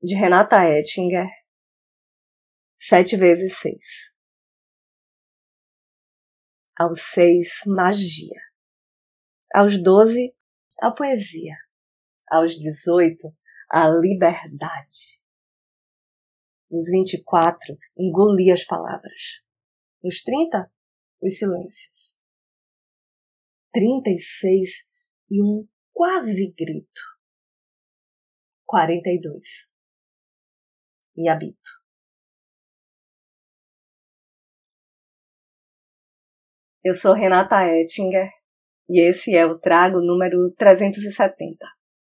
de Renata Ettinger, sete vezes seis. Aos seis, magia. Aos doze, a poesia. Aos dezoito, a liberdade. Nos vinte e quatro, engoli as palavras. Nos trinta, os silêncios. Trinta e seis um quase grito. Quarenta e dois e habito. Eu sou Renata Ettinger e esse é o trago número 370.